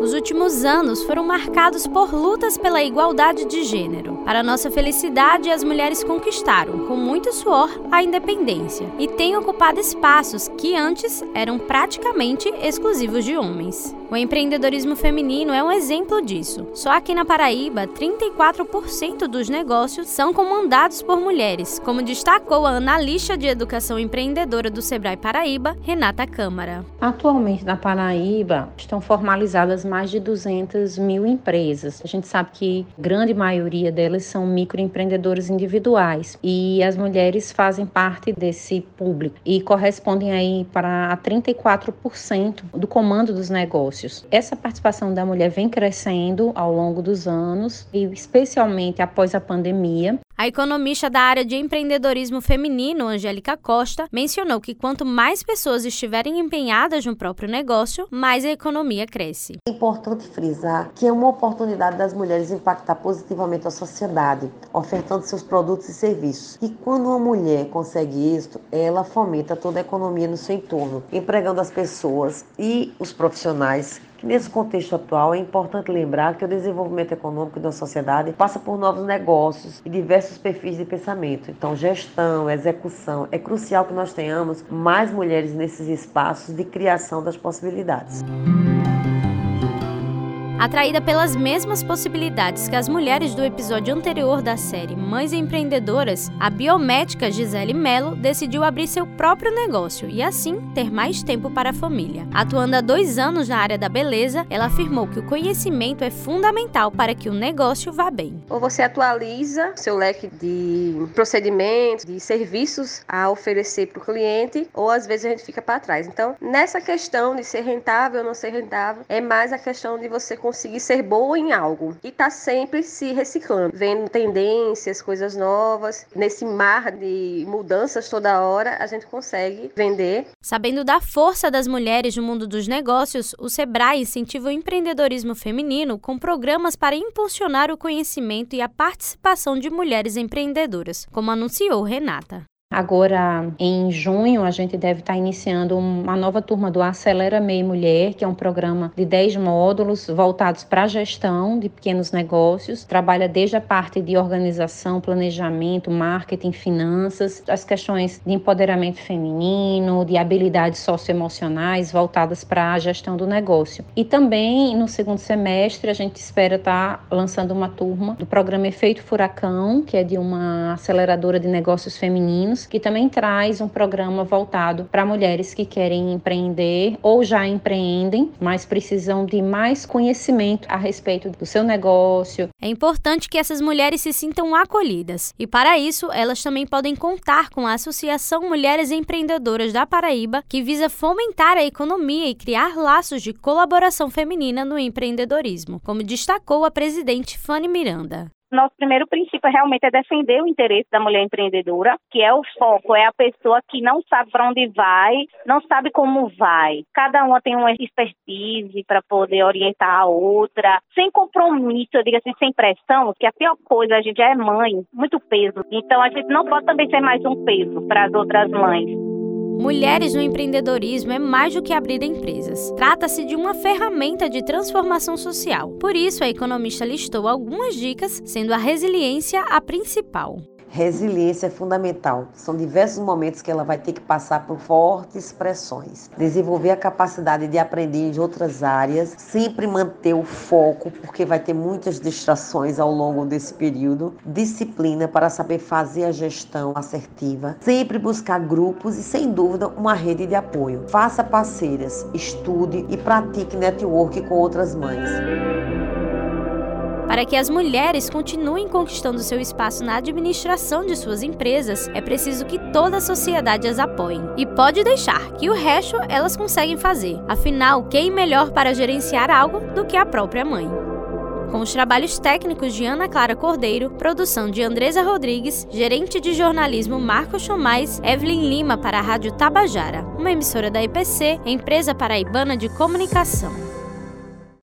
Os últimos anos foram marcados por lutas pela igualdade de gênero. Para nossa felicidade, as mulheres conquistaram, com muito suor, a independência e têm ocupado espaços que antes eram praticamente exclusivos de homens. O empreendedorismo feminino é um exemplo disso. Só aqui na Paraíba, 34% dos negócios são comandados por mulheres, como destacou a analista de educação empreendedora do Sebrae Paraíba, Renata Câmara. Atualmente na Paraíba estão formalizadas mais de 200 mil empresas. A gente sabe que grande maioria delas são microempreendedores individuais e as mulheres fazem parte desse público e correspondem aí para 34% do comando dos negócios. Essa participação da mulher vem crescendo ao longo dos anos e especialmente após a pandemia. A economista da área de empreendedorismo feminino, Angélica Costa, mencionou que quanto mais pessoas estiverem empenhadas no próprio negócio, mais a economia cresce. É importante frisar que é uma oportunidade das mulheres impactar positivamente a sociedade, ofertando seus produtos e serviços. E quando uma mulher consegue isso, ela fomenta toda a economia no seu entorno, empregando as pessoas e os profissionais Nesse contexto atual, é importante lembrar que o desenvolvimento econômico da sociedade passa por novos negócios e diversos perfis de pensamento. Então, gestão, execução, é crucial que nós tenhamos mais mulheres nesses espaços de criação das possibilidades. Atraída pelas mesmas possibilidades que as mulheres do episódio anterior da série Mães Empreendedoras, a biomédica Gisele Mello decidiu abrir seu próprio negócio e, assim, ter mais tempo para a família. Atuando há dois anos na área da beleza, ela afirmou que o conhecimento é fundamental para que o negócio vá bem. Ou você atualiza seu leque de procedimentos, de serviços a oferecer para o cliente, ou às vezes a gente fica para trás. Então, nessa questão de ser rentável ou não ser rentável, é mais a questão de você conseguir ser boa em algo e tá sempre se reciclando, vendo tendências, coisas novas. Nesse mar de mudanças toda hora, a gente consegue vender. Sabendo da força das mulheres no mundo dos negócios, o Sebrae incentiva o empreendedorismo feminino com programas para impulsionar o conhecimento e a participação de mulheres empreendedoras, como anunciou Renata. Agora, em junho, a gente deve estar iniciando uma nova turma do Acelera MEI Mulher, que é um programa de 10 módulos voltados para a gestão de pequenos negócios. Trabalha desde a parte de organização, planejamento, marketing, finanças, as questões de empoderamento feminino, de habilidades socioemocionais voltadas para a gestão do negócio. E também, no segundo semestre, a gente espera estar lançando uma turma do programa Efeito Furacão, que é de uma aceleradora de negócios femininos que também traz um programa voltado para mulheres que querem empreender ou já empreendem, mas precisam de mais conhecimento a respeito do seu negócio. É importante que essas mulheres se sintam acolhidas e, para isso, elas também podem contar com a Associação Mulheres Empreendedoras da Paraíba, que visa fomentar a economia e criar laços de colaboração feminina no empreendedorismo, como destacou a presidente Fanny Miranda. Nosso primeiro princípio realmente é defender o interesse da mulher empreendedora, que é o foco, é a pessoa que não sabe para onde vai, não sabe como vai. Cada uma tem uma expertise para poder orientar a outra, sem compromisso, eu digo assim, sem pressão, que a pior coisa, a gente já é mãe, muito peso. Então a gente não pode também ser mais um peso para as outras mães. Mulheres no empreendedorismo é mais do que abrir empresas. Trata-se de uma ferramenta de transformação social. Por isso, a economista listou algumas dicas, sendo a resiliência a principal. Resiliência é fundamental. São diversos momentos que ela vai ter que passar por fortes pressões. Desenvolver a capacidade de aprender em outras áreas, sempre manter o foco, porque vai ter muitas distrações ao longo desse período. Disciplina para saber fazer a gestão assertiva. Sempre buscar grupos e, sem dúvida, uma rede de apoio. Faça parceiras, estude e pratique network com outras mães. Para que as mulheres continuem conquistando seu espaço na administração de suas empresas, é preciso que toda a sociedade as apoie. E pode deixar que o resto elas conseguem fazer. Afinal, quem melhor para gerenciar algo do que a própria mãe? Com os trabalhos técnicos de Ana Clara Cordeiro, produção de Andresa Rodrigues, gerente de jornalismo Marcos Chomais, Evelyn Lima para a Rádio Tabajara, uma emissora da IPC, empresa paraibana de comunicação.